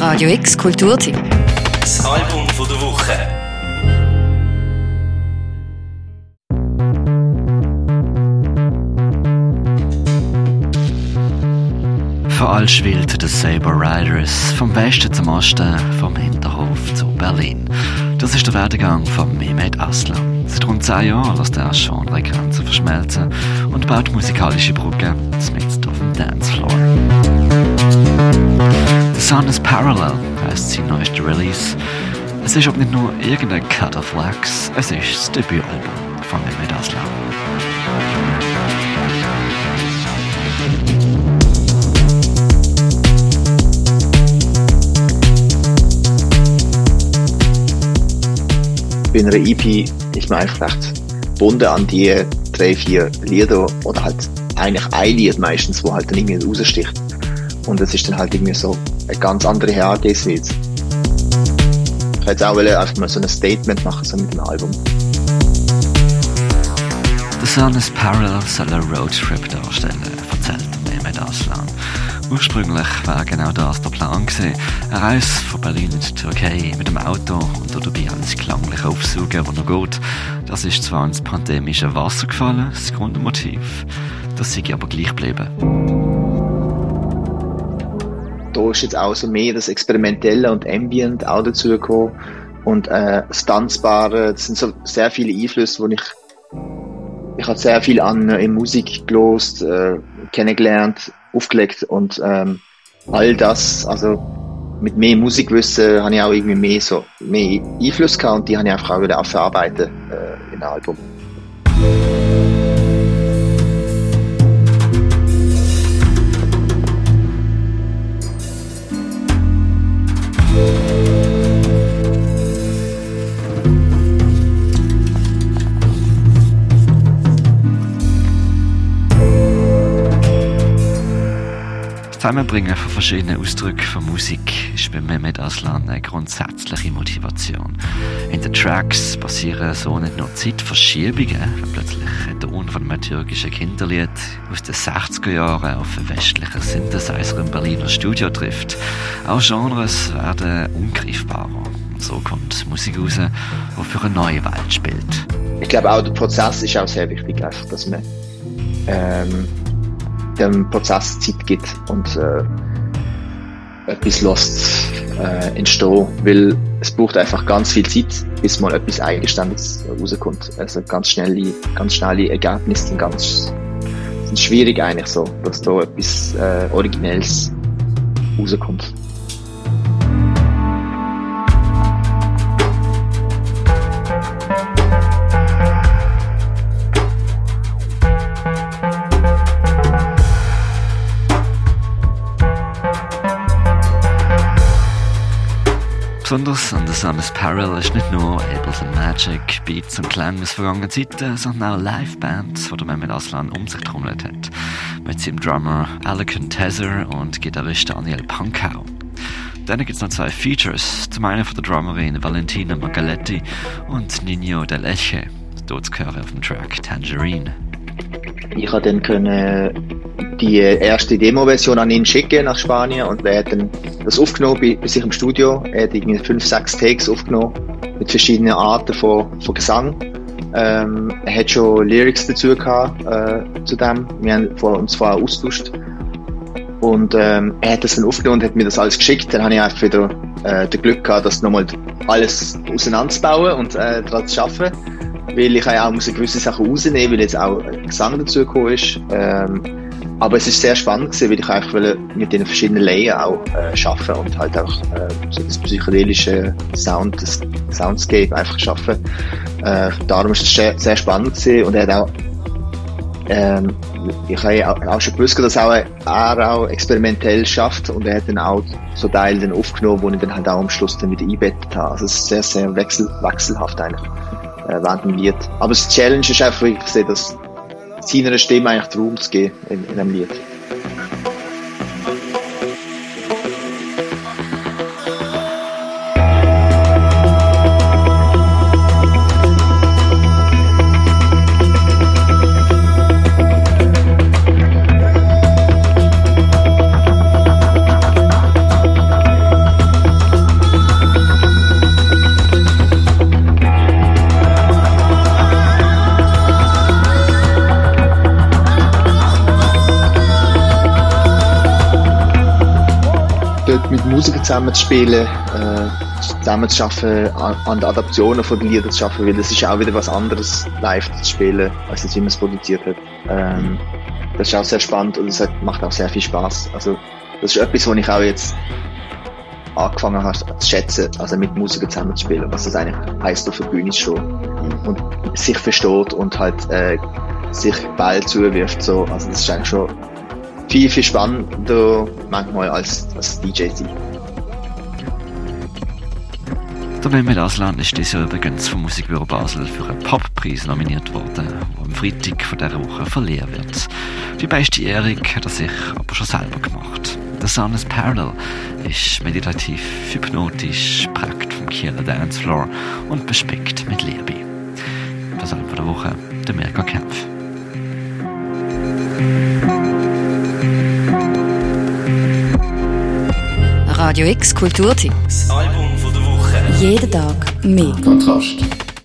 Radio X Kulturtipp. Das Album von der Woche. Von Allschwild den Saber Riders, vom Westen zum Osten, vom Hinterhof zu Berlin. Das ist der Werdegang von Mehmet Aslan. Seit rund zehn Jahren lässt er schon an Grenzen verschmelzen und baut musikalische Brücken mitten auf dem Dancefloor. Sun is Parallel heißt sein neuester Release. Es ist aber nicht nur irgendein Cut of Wax, es ist das Debütalbum von Mehmet Aslan. bei einer EP ist man eigentlich recht gebunden an die drei, vier Lieder oder halt eigentlich ein Lied meistens, wo halt dann irgendwie raussticht. Und das ist dann halt irgendwie so eine ganz andere Herangehensweise. Ich hätte auch einfach mal so ein Statement machen, so mit dem Album. The Sun is Parallel soll einen Roadtrip darstellen, erzählt Mehmet Aslan. Ursprünglich war genau das der Plan gewesen. Eine Reise von Berlin in die Türkei mit dem Auto und dabei alles klanglich aufsaugen, wo noch geht. Das ist zwar ins pandemische Wasser gefallen, das Grundmotiv. Das sei aber gleich geblieben. Da ist jetzt auch so mehr das Experimentelle und Ambient auch dazu gekommen. Und äh, das Tanzbare, das sind so sehr viele Einflüsse, wo ich ich habe sehr viel an äh, Musik gelost, äh, kennengelernt, aufgelegt und ähm, all das, also mit mehr Musikwissen habe ich auch irgendwie mehr so mehr Einfluss gehabt und die habe ich einfach auch wieder verarbeiten äh, in Album. Zusammenbringen von verschiedenen Ausdrücken von Musik ist bei Mehmet Aslan eine grundsätzliche Motivation. In den Tracks passieren so nicht nur Zeitverschiebungen, wenn plötzlich ein Ton von einem türkischen Kinderlied aus den 60er Jahren auf einen westlichen Synthesizer im Berliner Studio trifft. Auch Genres werden ungreifbarer. So kommt Musik raus, die für eine neue Welt spielt. Ich glaube auch der Prozess ist auch sehr wichtig, dass man ähm, dem Prozess Zeit gibt und äh, etwas lässt äh, entstehen, weil es braucht einfach ganz viel Zeit, bis mal etwas Eigenständiges rauskommt. Also ganz schnelle, ganz schnelle Ergebnisse sind ganz sind schwierig eigentlich so, dass da etwas äh, Originelles rauskommt. Besonders an Sun is Parallel ist nicht nur Ableton Magic, Beats und Klänge aus vergangenen Zeiten, sondern auch Livebands, die der Mehmet Aslan um sich getrommelt hat. Mit seinem Drummer Alec Tezer und Gitarrist Daniel Pankau. Dann gibt es noch zwei Features. Zum einen von der Drummerin Valentina Magaletti und Nino Del Eche. Dort zu hören auf dem Track Tangerine. Ich habe dann können die erste Demo-Version an ihn schicken nach Spanien und er hat dann das aufgenommen bei, bei sich im Studio. Er hat irgendwie fünf, sechs Takes aufgenommen mit verschiedenen Arten von, von Gesang. Ähm, er hat schon Lyrics dazu gehabt, äh, zu dem. Wir haben vor, uns vorher austauscht. Und ähm, er hat das dann aufgenommen und hat mir das alles geschickt. Dann habe ich einfach wieder äh, das Glück gehabt, das nochmal alles auseinanderzubauen und äh, daran zu arbeiten. Weil ich auch muss gewisse Sachen rausnehmen, weil jetzt auch Gesang dazu gekommen ist. Ähm, aber es ist sehr spannend gewesen, weil ich einfach mit den verschiedenen Layern auch äh, arbeiten und halt auch äh, so das psychedelische Sound, das Soundscape einfach schaffen. Äh, darum ist es sehr, sehr spannend gewesen und er hat auch ähm, ich habe auch, schon gewusst, dass auch, er auch experimentell schafft und er hat dann auch so Teile dann aufgenommen, wo ich dann halt auch am Schluss dann wieder einbettet habe. Also es ist sehr, sehr wechsel, wechselhaft eigentlich äh, während dem Lied. Aber das Challenge ist einfach, ich sehe, dass seiner Stimme eigentlich Raum zu geben in, in einem Lied. Dort mit Musikern zusammen zu spielen, äh, zusammen zu arbeiten, an, an Adaptionen von den Liedern zu arbeiten, weil das ist auch wieder was anderes, live zu spielen, als das, wie man es produziert hat. Ähm, das ist auch sehr spannend und es macht auch sehr viel Spaß. Also, das ist etwas, was ich auch jetzt angefangen habe zu schätzen, also mit Musikern zusammen zu spielen, was das eigentlich heisst, auf der Bühne stehen und sich versteht und halt äh, sich Ball zuwirft. So. Also das ist eigentlich schon viel, viel spannender manchmal als, als DJ sein. Der Mehmet Aslan ist dieses Jahr übrigens vom Musikbüro Basel für einen Poppreis nominiert worden, der am Freitag von dieser Woche verliehen wird. Die beste Ehrung hat er sich aber schon selber gemacht. Der Sun is Parallel ist meditativ, hypnotisch, prägt vom Kieler Dancefloor und bespickt mit Liebe. Das Album der Woche, der Mirka Kempf. Radio X Kulturtipp. Das Album von der Woche. Jeden Tag mehr. Kontrast.